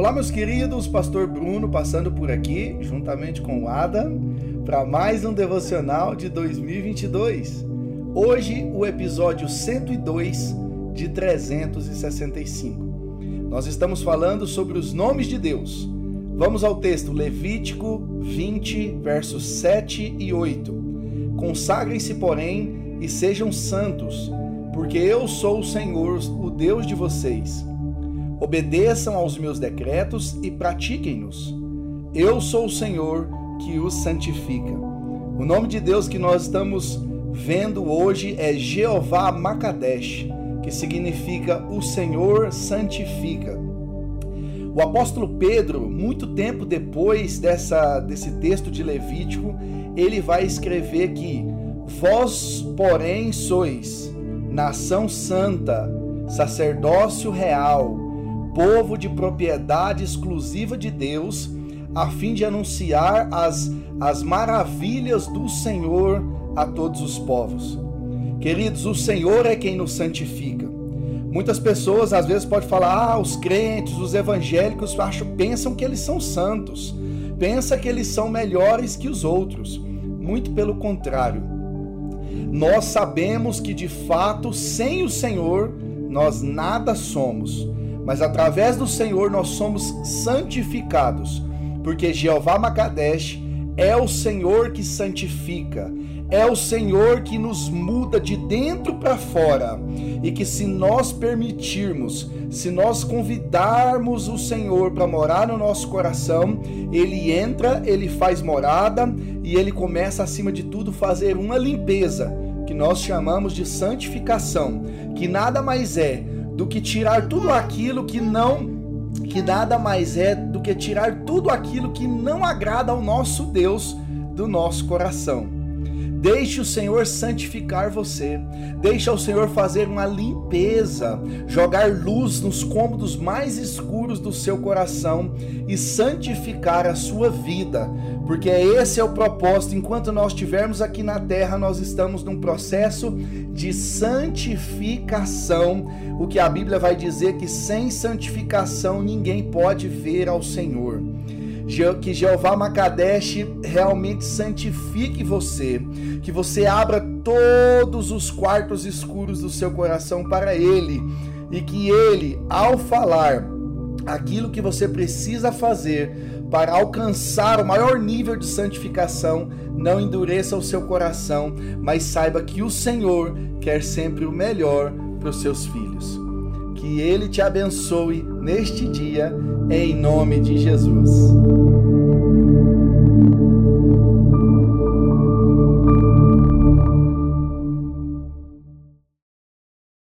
Olá, meus queridos, Pastor Bruno passando por aqui, juntamente com o Adam, para mais um devocional de 2022. Hoje, o episódio 102 de 365. Nós estamos falando sobre os nomes de Deus. Vamos ao texto Levítico 20, versos 7 e 8. Consagrem-se, porém, e sejam santos, porque eu sou o Senhor, o Deus de vocês. Obedeçam aos meus decretos e pratiquem-nos. Eu sou o Senhor que os santifica. O nome de Deus que nós estamos vendo hoje é Jeová Makadesh, que significa o Senhor santifica. O apóstolo Pedro, muito tempo depois dessa, desse texto de Levítico, ele vai escrever que vós, porém, sois nação santa, sacerdócio real, povo de propriedade exclusiva de Deus, a fim de anunciar as, as maravilhas do Senhor a todos os povos. Queridos, o Senhor é quem nos santifica. Muitas pessoas às vezes podem falar: ah, os crentes, os evangélicos acham, pensam que eles são santos, pensa que eles são melhores que os outros. Muito pelo contrário. Nós sabemos que de fato, sem o Senhor, nós nada somos, mas através do Senhor nós somos santificados, porque Jeová Makadesh é o Senhor que santifica, é o Senhor que nos muda de dentro para fora. E que se nós permitirmos, se nós convidarmos o Senhor para morar no nosso coração, ele entra, ele faz morada e ele começa acima de tudo fazer uma limpeza, que nós chamamos de santificação, que nada mais é do que tirar tudo aquilo que não que nada mais é do que tirar tudo aquilo que não agrada ao nosso Deus do nosso coração. Deixe o Senhor santificar você. Deixe o Senhor fazer uma limpeza, jogar luz nos cômodos mais escuros do seu coração e santificar a sua vida, porque esse é o propósito. Enquanto nós estivermos aqui na terra, nós estamos num processo de santificação. O que a Bíblia vai dizer que sem santificação ninguém pode ver ao Senhor que Jeová Makadesh realmente santifique você, que você abra todos os quartos escuros do seu coração para Ele e que Ele, ao falar aquilo que você precisa fazer para alcançar o maior nível de santificação, não endureça o seu coração, mas saiba que o Senhor quer sempre o melhor para os seus filhos. Que Ele te abençoe neste dia, em nome de Jesus.